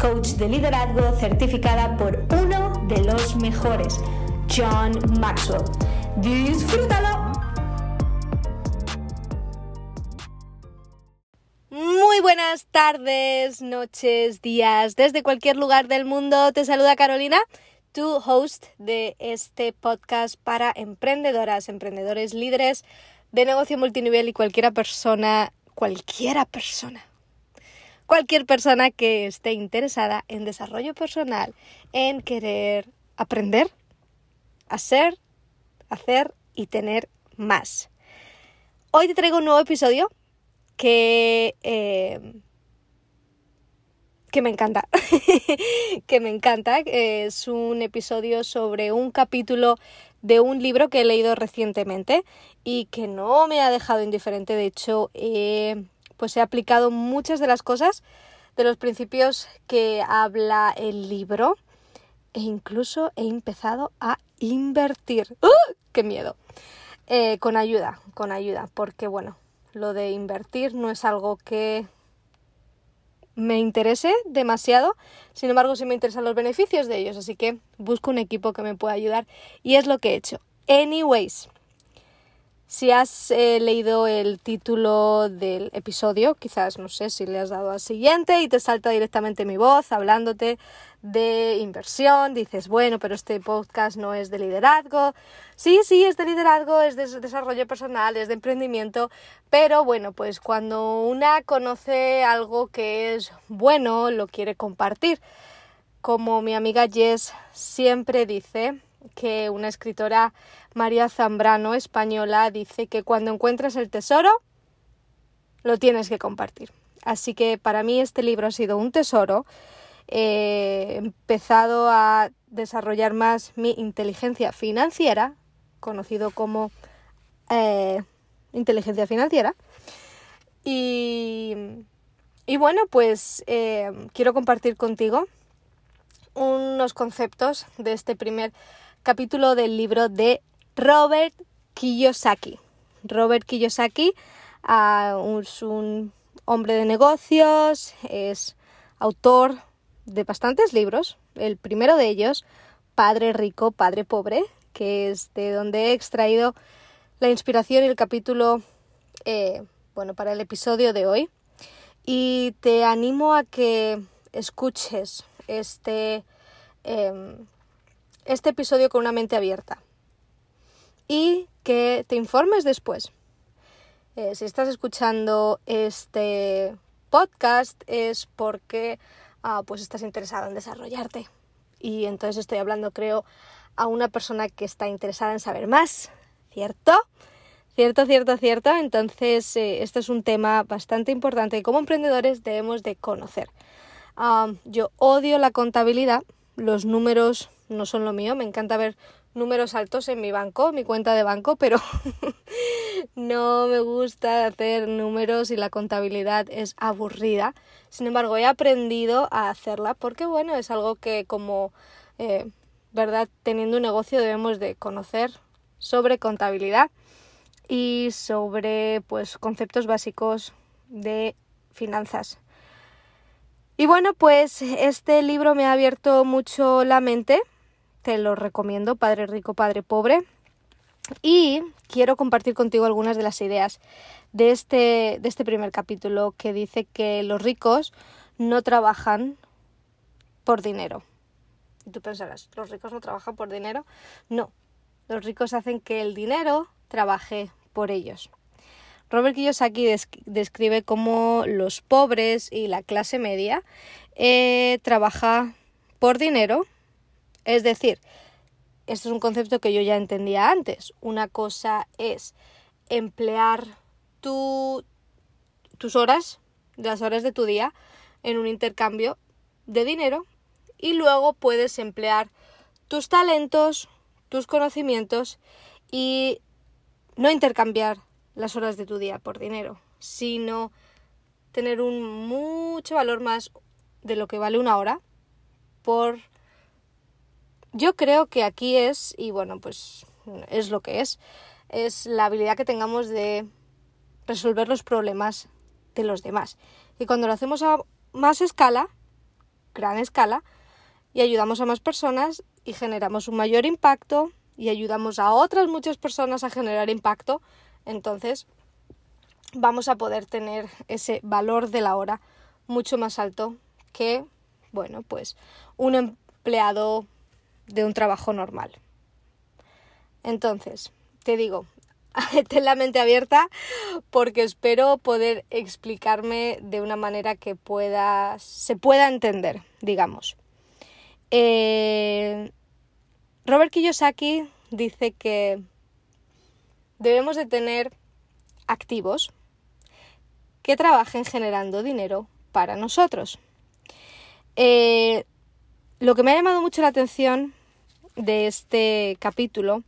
coach de liderazgo certificada por uno de los mejores, John Maxwell. ¡Disfrútalo! Muy buenas tardes, noches, días, desde cualquier lugar del mundo. Te saluda Carolina, tu host de este podcast para emprendedoras, emprendedores, líderes de negocio multinivel y cualquiera persona, cualquiera persona cualquier persona que esté interesada en desarrollo personal, en querer aprender, hacer, hacer y tener más. Hoy te traigo un nuevo episodio que, eh, que me encanta, que me encanta. Es un episodio sobre un capítulo de un libro que he leído recientemente y que no me ha dejado indiferente. De hecho, pues he aplicado muchas de las cosas de los principios que habla el libro e incluso he empezado a invertir. ¡Uh! ¡Qué miedo! Eh, con ayuda, con ayuda, porque bueno, lo de invertir no es algo que me interese demasiado, sin embargo sí me interesan los beneficios de ellos, así que busco un equipo que me pueda ayudar y es lo que he hecho. Anyways, si has eh, leído el título del episodio, quizás no sé si le has dado al siguiente y te salta directamente mi voz hablándote de inversión, dices, bueno, pero este podcast no es de liderazgo. Sí, sí, es de liderazgo, es de desarrollo personal, es de emprendimiento, pero bueno, pues cuando una conoce algo que es bueno, lo quiere compartir. Como mi amiga Jess siempre dice, que una escritora María Zambrano, española, dice que cuando encuentres el tesoro, lo tienes que compartir. Así que para mí este libro ha sido un tesoro. He empezado a desarrollar más mi inteligencia financiera, conocido como eh, inteligencia financiera. Y, y bueno, pues eh, quiero compartir contigo unos conceptos de este primer capítulo del libro de Robert Kiyosaki. Robert Kiyosaki ah, es un hombre de negocios, es autor de bastantes libros. El primero de ellos, Padre Rico, Padre Pobre, que es de donde he extraído la inspiración y el capítulo, eh, bueno, para el episodio de hoy. Y te animo a que escuches este em, este episodio con una mente abierta y que te informes después. Eh, si estás escuchando este podcast es porque ah, pues estás interesado en desarrollarte y entonces estoy hablando creo a una persona que está interesada en saber más, ¿cierto? Cierto, cierto, cierto. Entonces, este es un tema bastante importante que como emprendedores debemos de conocer. Ah, yo odio la contabilidad, los números no son lo mío, me encanta ver números altos en mi banco, mi cuenta de banco, pero no me gusta hacer números y la contabilidad es aburrida. Sin embargo, he aprendido a hacerla porque, bueno, es algo que como, eh, ¿verdad? Teniendo un negocio debemos de conocer sobre contabilidad y sobre, pues, conceptos básicos de finanzas. Y bueno, pues este libro me ha abierto mucho la mente te lo recomiendo, Padre Rico, Padre Pobre. Y quiero compartir contigo algunas de las ideas de este, de este primer capítulo que dice que los ricos no trabajan por dinero. Y tú pensarás, ¿los ricos no trabajan por dinero? No, los ricos hacen que el dinero trabaje por ellos. Robert Kiyosaki describe cómo los pobres y la clase media eh, trabaja por dinero. Es decir, esto es un concepto que yo ya entendía antes. Una cosa es emplear tus horas, las horas de tu día, en un intercambio de dinero y luego puedes emplear tus talentos, tus conocimientos y no intercambiar las horas de tu día por dinero, sino tener un mucho valor más de lo que vale una hora por yo creo que aquí es y bueno pues es lo que es es la habilidad que tengamos de resolver los problemas de los demás. Y cuando lo hacemos a más escala gran escala y ayudamos a más personas y generamos un mayor impacto y ayudamos a otras muchas personas a generar impacto, entonces vamos a poder tener ese valor de la hora mucho más alto que, bueno, pues un empleado de un trabajo normal. Entonces, te digo, ten la mente abierta porque espero poder explicarme de una manera que pueda, se pueda entender, digamos. Eh, Robert Kiyosaki dice que debemos de tener activos que trabajen generando dinero para nosotros. Eh, lo que me ha llamado mucho la atención de este capítulo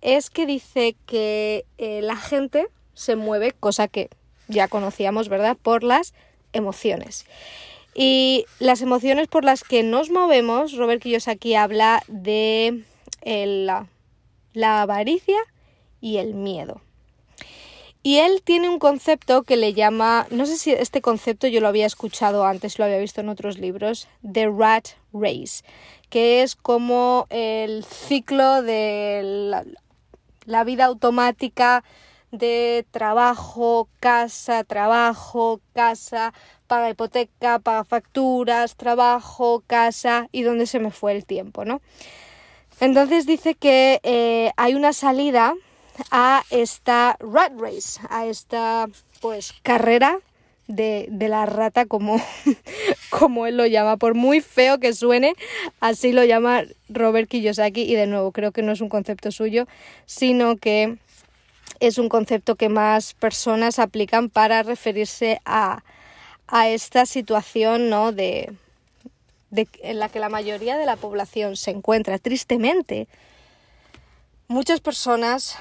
es que dice que eh, la gente se mueve, cosa que ya conocíamos, ¿verdad?, por las emociones. Y las emociones por las que nos movemos, Robert Kiyosaki habla de la, la avaricia y el miedo. Y él tiene un concepto que le llama, no sé si este concepto yo lo había escuchado antes, lo había visto en otros libros, The Rat Race, que es como el ciclo de la, vida automática de trabajo, casa, trabajo, casa, paga hipoteca, paga facturas, trabajo, casa y dónde se me fue el tiempo, ¿no? Entonces dice que eh, hay una salida a esta rat race, a esta pues carrera de, de, la rata como, como él lo llama, por muy feo que suene, así lo llama Robert Kiyosaki y de nuevo creo que no es un concepto suyo, sino que es un concepto que más personas aplican para referirse a, a esta situación ¿no? de, de, en la que la mayoría de la población se encuentra. Tristemente, muchas personas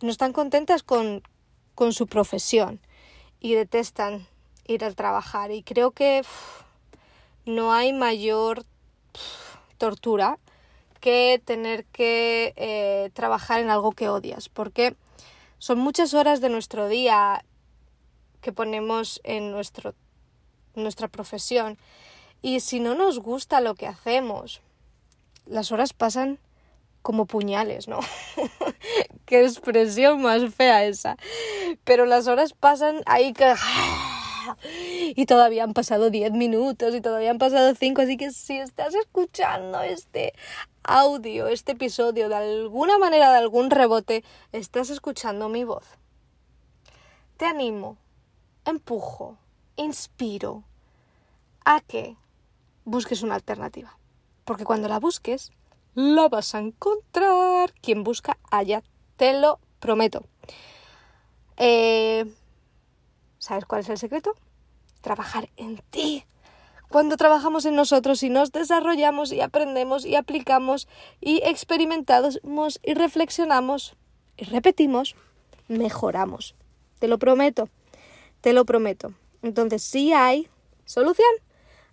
no están contentas con, con su profesión y detestan ir al trabajar. Y creo que no hay mayor tortura que tener que eh, trabajar en algo que odias. Porque son muchas horas de nuestro día que ponemos en nuestro, nuestra profesión. Y si no nos gusta lo que hacemos, las horas pasan como puñales, ¿no? Qué expresión más fea esa. Pero las horas pasan ahí que... Y todavía han pasado 10 minutos y todavía han pasado 5, así que si estás escuchando este audio, este episodio, de alguna manera, de algún rebote, estás escuchando mi voz. Te animo, empujo, inspiro a que busques una alternativa. Porque cuando la busques, la vas a encontrar. Quien busca, allá, te lo prometo. Eh, ¿Sabes cuál es el secreto? Trabajar en ti cuando trabajamos en nosotros y nos desarrollamos y aprendemos y aplicamos y experimentamos y reflexionamos y repetimos, mejoramos. Te lo prometo, te lo prometo. Entonces sí hay solución,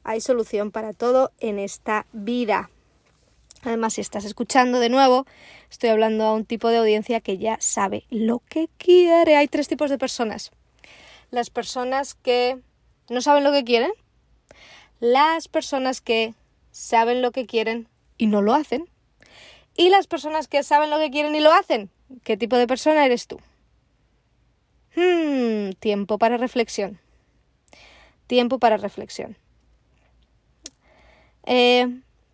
hay solución para todo en esta vida. Además, si estás escuchando de nuevo, estoy hablando a un tipo de audiencia que ya sabe lo que quiere. Hay tres tipos de personas. Las personas que no saben lo que quieren, las personas que saben lo que quieren y no lo hacen. Y las personas que saben lo que quieren y lo hacen. ¿Qué tipo de persona eres tú? Hmm, tiempo para reflexión. Tiempo para reflexión. Eh,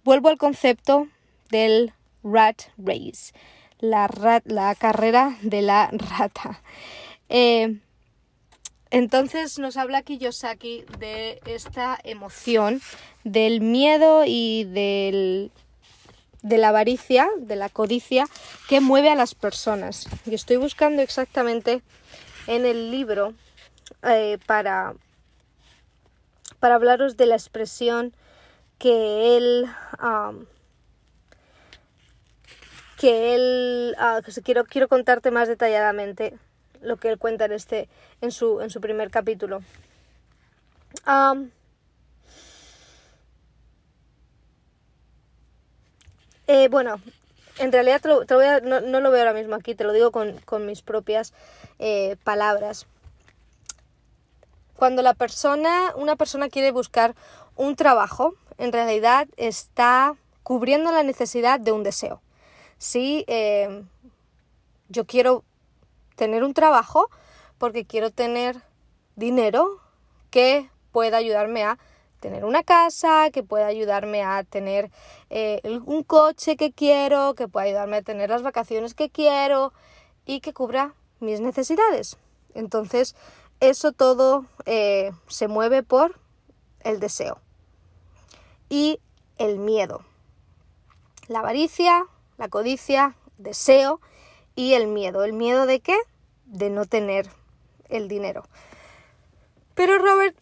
vuelvo al concepto del rat race, la, la carrera de la rata. Eh, entonces nos habla Kiyosaki de esta emoción, del miedo y del, de la avaricia, de la codicia que mueve a las personas. Y estoy buscando exactamente en el libro eh, para, para hablaros de la expresión que él que él ah, quiero quiero contarte más detalladamente lo que él cuenta en este en su en su primer capítulo. Eh, bueno en realidad no, lo veo ahora mismo aquí te lo digo con, mis propias eh, palabras. Cuando la persona una persona quiere buscar un trabajo en realidad está cubriendo la necesidad de un deseo si eh, yo quiero tener un trabajo porque quiero tener dinero que pueda ayudarme a tener una casa, que pueda ayudarme a tener eh, un coche que quiero, que pueda ayudarme a tener las vacaciones que quiero y que cubra mis necesidades. Entonces, eso todo eh, se mueve por el deseo y el miedo. La avaricia, la codicia, deseo y el miedo. ¿El miedo de qué? De no tener el dinero. Pero Robert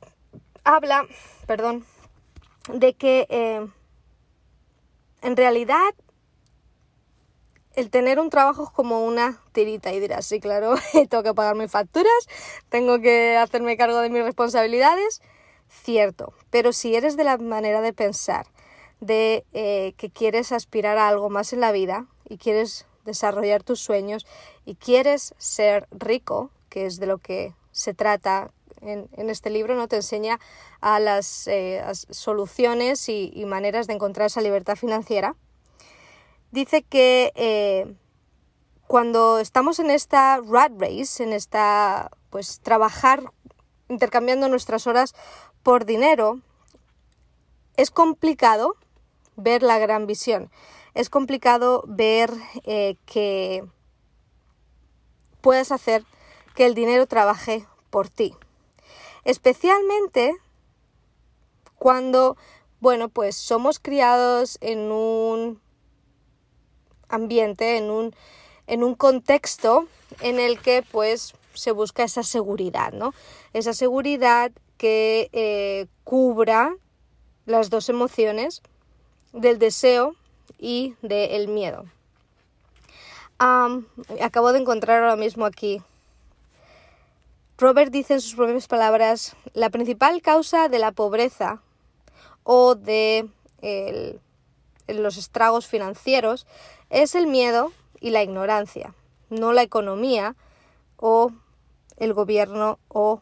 habla, perdón, de que eh, en realidad el tener un trabajo es como una tirita y dirás, sí, claro, tengo que pagar mis facturas, tengo que hacerme cargo de mis responsabilidades, cierto, pero si eres de la manera de pensar de eh, que quieres aspirar a algo más en la vida y quieres desarrollar tus sueños y quieres ser rico, que es de lo que se trata en, este libro, ¿no? Te enseña a las eh, soluciones y, maneras de encontrar esa libertad financiera. Dice que eh, cuando estamos en esta rat race, en esta, pues, trabajar intercambiando nuestras horas por dinero, es complicado ver la gran visión es complicado ver eh, que puedes hacer que el dinero trabaje por ti. Especialmente cuando, bueno, pues somos criados en un ambiente, en un, en un contexto en el que pues se busca esa seguridad, ¿no? Esa seguridad que eh, cubra las dos emociones del deseo y del miedo. acabo de encontrar ahora mismo aquí. Robert dice en sus propias palabras, la principal causa de la pobreza o de los estragos financieros es el miedo y la ignorancia, no la economía o el gobierno o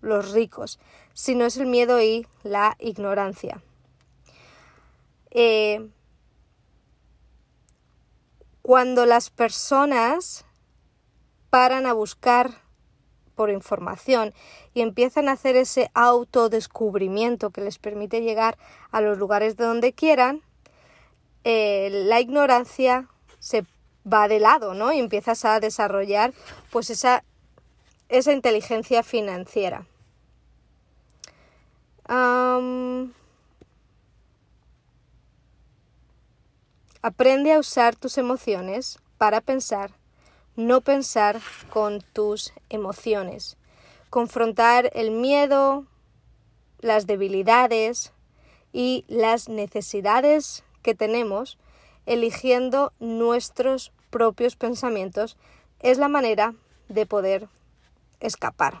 los ricos, sino es el miedo y la ignorancia. Eh, cuando las personas paran a buscar por información y empiezan a hacer ese autodescubrimiento que les permite llegar a los lugares de donde quieran, eh, la ignorancia se va de lado, ¿no? Y empiezas a desarrollar pues esa, esa inteligencia financiera. Aprende a usar tus emociones para pensar, no pensar con tus emociones. Confrontar el miedo, las debilidades y las necesidades que tenemos eligiendo nuestros propios pensamientos es la manera de poder escapar.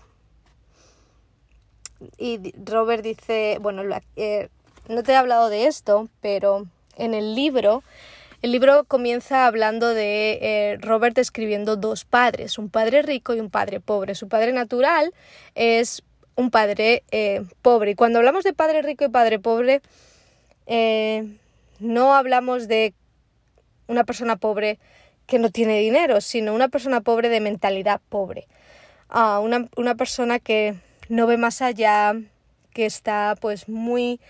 Y Robert dice, bueno, eh, no te he hablado de esto, pero en el libro el libro comienza hablando de eh, Robert escribiendo dos padres, un padre rico y un padre pobre. Su padre natural es un padre eh, pobre. Y cuando hablamos de padre rico y padre pobre, eh, no hablamos de una persona pobre que no tiene dinero, sino una persona pobre de mentalidad pobre. Ah, una, una, persona que no ve más allá, que está pues muy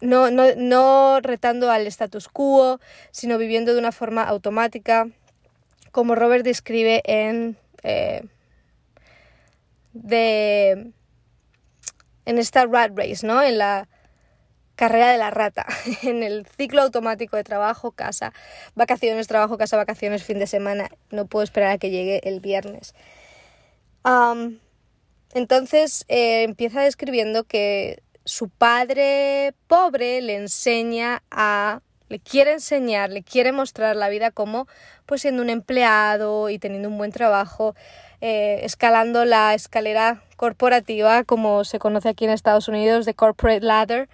no, no, no retando al status quo, sino viviendo de una forma automática, como Robert describe en eh, de en esta rat race, ¿no? En la carrera de la rata, en el ciclo automático de trabajo, casa, vacaciones, trabajo, casa, vacaciones, fin de semana. No puedo esperar a que llegue el viernes. entonces eh, empieza describiendo que su padre pobre le enseña a le quiere enseñar, le quiere mostrar la vida como pues siendo un empleado y teniendo un buen trabajo, eh, escalando la escalera corporativa como se conoce aquí en Estados Unidos de corporate ladder.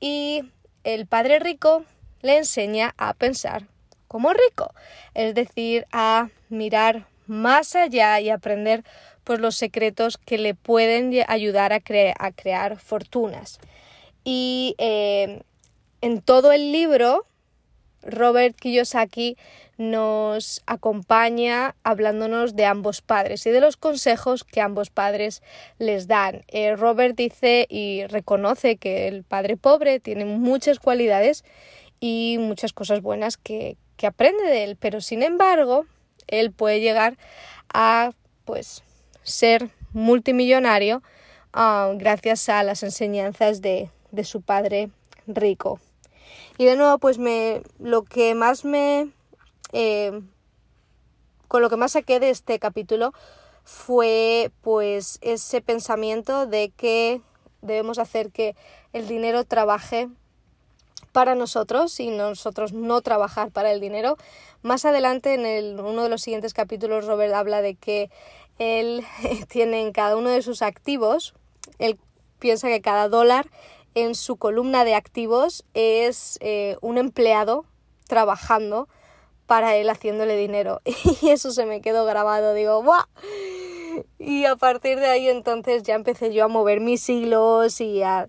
Y el padre rico le enseña a pensar como rico, es decir, a mirar más allá y aprender pues los secretos que le pueden ayudar a, a crear fortunas. Y eh, en todo el libro, Robert Kiyosaki nos acompaña hablándonos de ambos padres y de los consejos que ambos padres les dan. Eh, Robert dice y reconoce que el padre pobre tiene muchas cualidades y muchas cosas buenas que, que aprende de él, pero sin embargo, él puede llegar a pues ser multimillonario ah, gracias a las enseñanzas de, de, su padre rico. Y de nuevo, pues me, lo que más me... Eh, con lo que más saqué de este capítulo fue pues ese pensamiento de que debemos hacer que el dinero trabaje para nosotros y nosotros no trabajar para el dinero. Más adelante en el, uno de los siguientes capítulos Robert habla de que él tiene en cada uno de sus activos, él piensa que cada dólar en su columna de activos es eh, un empleado trabajando para él haciéndole dinero. Y eso se me quedó grabado, digo, ¡buah! Y a partir de ahí entonces ya empecé yo a mover mis hilos y a,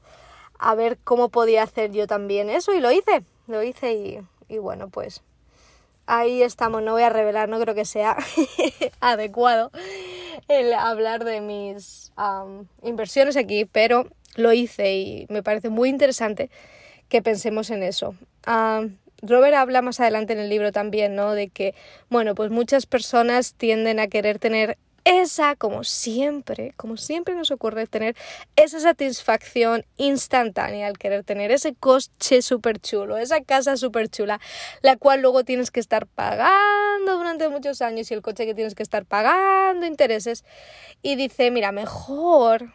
a ver cómo podía hacer yo también eso y lo hice, lo hice y, y bueno, pues ahí estamos, no voy a revelar, no creo que sea adecuado el hablar de mis inversiones aquí, pero lo hice y me parece muy interesante que pensemos en eso. Robert habla más adelante en el libro también, ¿no? De que, bueno, pues muchas personas tienden a querer tener esa, como siempre, como siempre nos ocurre, tener esa satisfacción instantánea al querer tener ese coche súper chulo, esa casa súper chula, la cual luego tienes que estar pagando durante muchos años y el coche que tienes que estar pagando intereses. Y dice, mira, mejor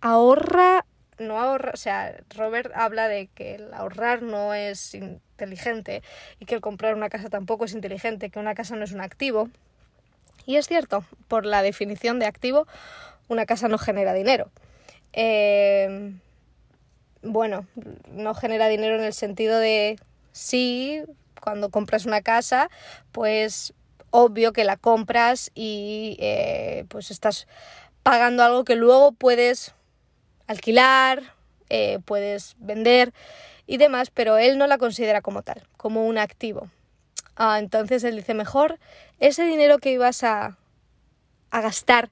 ahorra, no ahorra, o sea, Robert habla de que el ahorrar no es inteligente y que el comprar una casa tampoco es inteligente, que una casa no es un activo y es cierto, por la definición de activo, una casa no genera dinero. Eh, bueno, no genera dinero en el sentido de sí, cuando compras una casa, pues obvio que la compras y eh, pues estás pagando algo que luego puedes alquilar, eh, puedes vender y demás, pero él no la considera como tal, como un activo. Ah, entonces él dice, mejor ese dinero que ibas a, gastar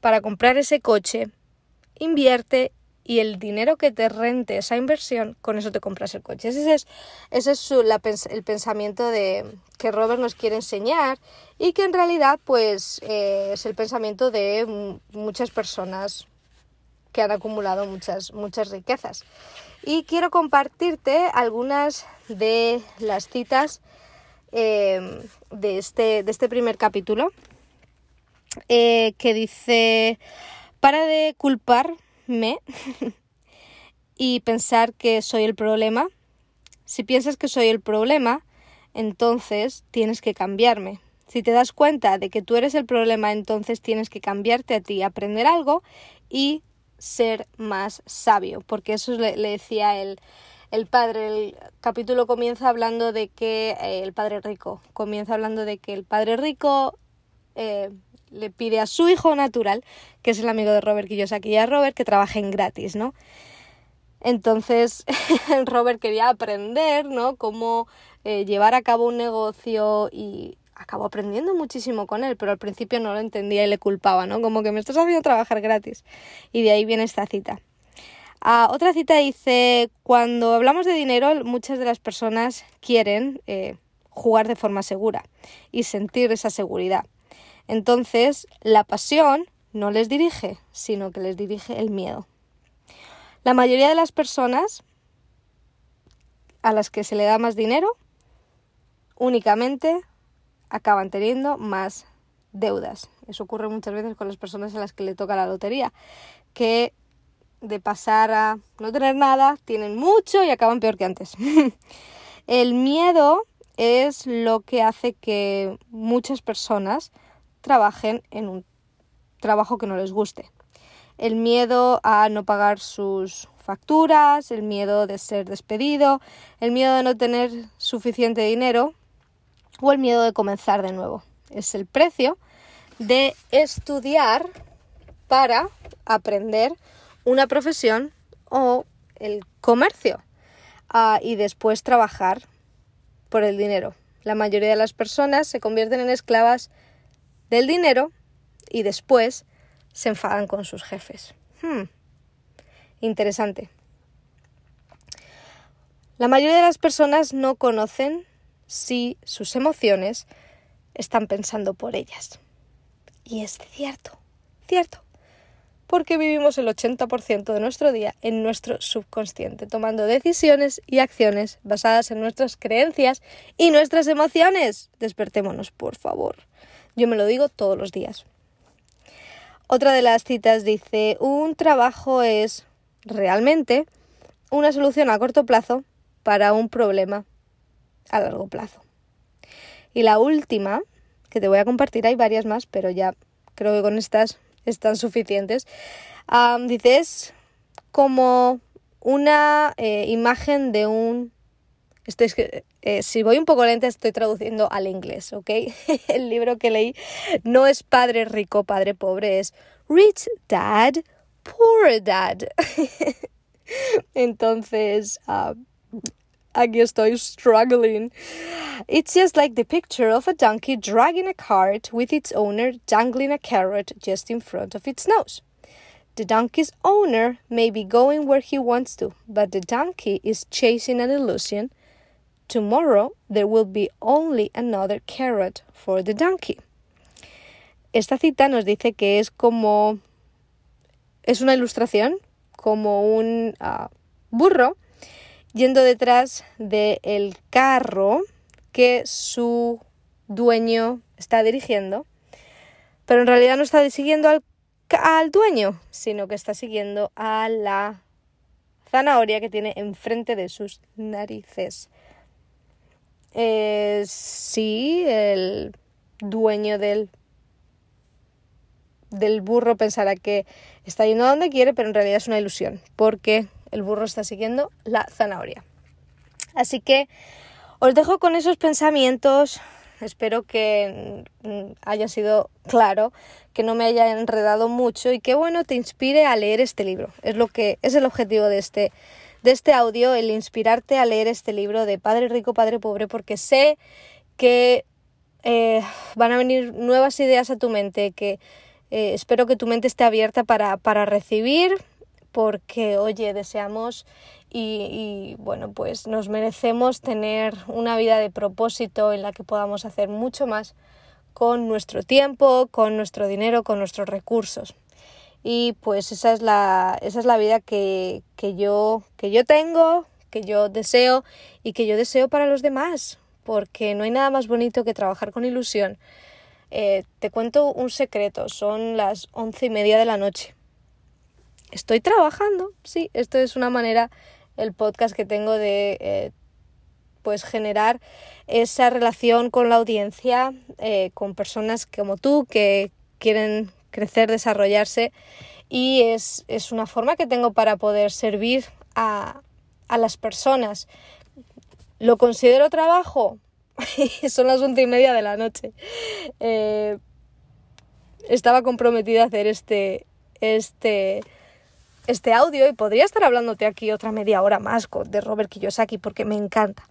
para comprar ese coche, invierte y el dinero que te rente esa inversión, con eso te compras el coche. Ese es, es el pensamiento de, que Robert nos quiere enseñar y que en realidad pues eh, es el pensamiento de muchas personas que han acumulado muchas, muchas riquezas. Y quiero compartirte algunas de las citas Em, de, este, de este primer capítulo, eh, que dice, para de culparme y pensar que soy el problema. Si piensas que soy el problema, entonces tienes que cambiarme. Si te das cuenta de que tú eres el problema, entonces tienes que cambiarte a ti, aprender algo y ser más sabio, porque eso le, le decía el, el padre. El capítulo comienza hablando de que eh, el padre rico, comienza hablando de que el padre rico eh, le pide a su hijo natural, que es el amigo de Robert Kiyosaki, y a Robert que trabajen gratis, ¿no? Entonces, Robert quería aprender, ¿no? Cómo eh, llevar a cabo un negocio y acabó aprendiendo muchísimo con él, pero al principio no lo entendía y le culpaba, ¿no? Como que me estás haciendo trabajar gratis. Y de ahí viene esta cita. Ah, otra cita dice, cuando hablamos de dinero, muchas de las personas quieren eh, jugar de forma segura y sentir esa seguridad. Entonces, la pasión no les dirige, sino que les dirige el miedo. La mayoría de las personas a las que se le da más dinero únicamente acaban teniendo más deudas. Eso ocurre muchas veces con las personas a las que le toca la lotería, que de pasar a no tener nada, tienen mucho y acaban peor que antes. El miedo es lo que hace que muchas personas trabajen en un trabajo que no les guste. El miedo a no pagar sus facturas, el miedo de ser despedido, el miedo de no tener suficiente dinero o el miedo de comenzar de nuevo. Es el precio de estudiar para aprender una profesión o el comercio ah, y después trabajar por el dinero. La mayoría de las personas se convierten en esclavas del dinero y después se enfadan con sus jefes. Hmm. Interesante. La mayoría de las personas no conocen si sus emociones están pensando por ellas. Y es cierto, cierto. Porque vivimos el 80% de nuestro día en nuestro subconsciente, tomando decisiones y acciones basadas en nuestras creencias y nuestras emociones. Despertémonos, por favor. Yo me lo digo todos los días. Otra de las citas dice, un trabajo es realmente una solución a corto plazo para un problema a largo plazo. Y la última, que te voy a compartir, hay varias más, pero ya creo que con estas están suficientes. dice, es como una eh, imagen de un... Estoy, eh, si voy un poco lenta estoy traduciendo al inglés, ¿ok? El libro que leí no es Padre Rico, Padre Pobre, es Rich Dad, Poor Dad. Entonces, aquí estoy struggling. It's just like the picture of a donkey dragging a cart with its owner dangling a carrot just in front of its nose. The donkey's owner may be going where he wants to, but the donkey is chasing an illusion. Tomorrow there will be only another carrot for the donkey. Esta cita nos dice que es como es una ilustración, como un uh, burro yendo detrás del carro que su dueño está dirigiendo, pero en realidad no está siguiendo al, al dueño, sino que está siguiendo a la zanahoria que tiene enfrente de sus narices. Sí, el dueño del, del burro pensará que está yendo a donde quiere, pero en realidad es una ilusión, porque el burro está siguiendo la zanahoria. Así que os dejo con esos pensamientos. Espero que mm, haya sido claro, que no me haya enredado mucho y que bueno te inspire a leer este libro. Es lo que es el objetivo de este de este audio, el inspirarte a leer este libro de Padre Rico, Padre Pobre, porque sé que eh, van a venir nuevas ideas a tu mente, que eh, espero que tu mente esté abierta para, para recibir porque, oye, deseamos y, bueno, pues nos merecemos tener una vida de propósito en la que podamos hacer mucho más con nuestro tiempo, con nuestro dinero, con nuestros recursos. Y pues esa es la, esa es la vida que, que, yo, que yo tengo, que yo deseo y que yo deseo para los demás, porque no hay nada más bonito que trabajar con ilusión. Eh, te cuento un secreto, son las once y media de la noche estoy trabajando, sí, esto es una manera, el podcast que tengo de eh, pues generar esa relación con la audiencia, eh, con personas como tú que quieren crecer, desarrollarse y es, es una forma que tengo para poder servir a, a las personas. ¿Lo considero trabajo? Son las once y media de la noche. Eh, estaba comprometida a hacer este, este este audio y podría estar hablándote aquí otra media hora más de Robert Kiyosaki porque me encanta.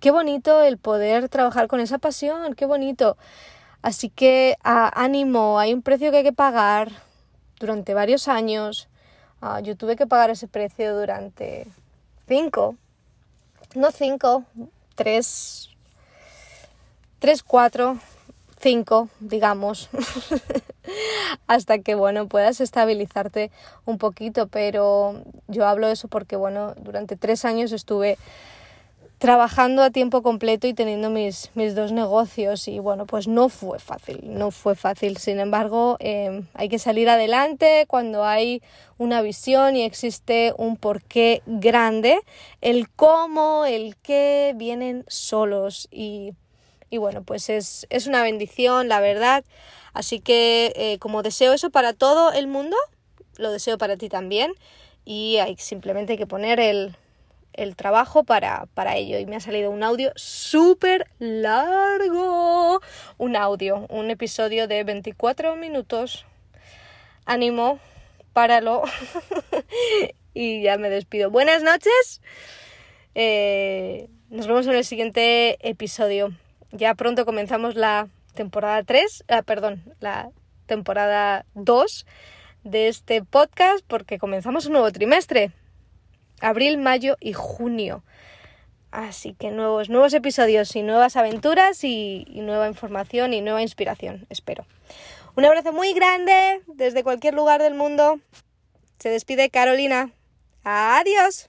Qué bonito el poder trabajar con esa pasión, qué bonito. Así que ánimo, hay un precio que hay que pagar durante varios años. Ah, yo tuve que pagar ese precio durante cinco, no cinco, tres, tres, cuatro, cinco, digamos, hasta que, bueno, puedas estabilizarte un poquito, pero yo hablo de eso porque, bueno, durante tres años estuve trabajando a tiempo completo y teniendo mis, mis dos negocios y bueno, pues no fue fácil, no fue fácil. Sin embargo, em, hay que salir adelante cuando hay una visión y existe un porqué grande. El cómo, el qué vienen solos y, y bueno, pues es, es, una bendición, la verdad. Así que eh, como deseo eso para todo el mundo, lo deseo para ti también y hay simplemente que poner el el trabajo para, para ello y me ha salido un audio súper largo. Un audio, un episodio de 24 minutos. Ánimo, páralo. y ya me despido. Buenas noches. Eh, nos vemos en el siguiente episodio. Ya pronto comenzamos la temporada 3, ah, perdón, la temporada 2 de este podcast porque comenzamos un nuevo trimestre abril, mayo y junio. Así que nuevos, nuevos episodios y nuevas aventuras y, y nueva información y nueva inspiración, espero. Un abrazo muy grande desde cualquier lugar del mundo. Se despide Carolina. Adiós.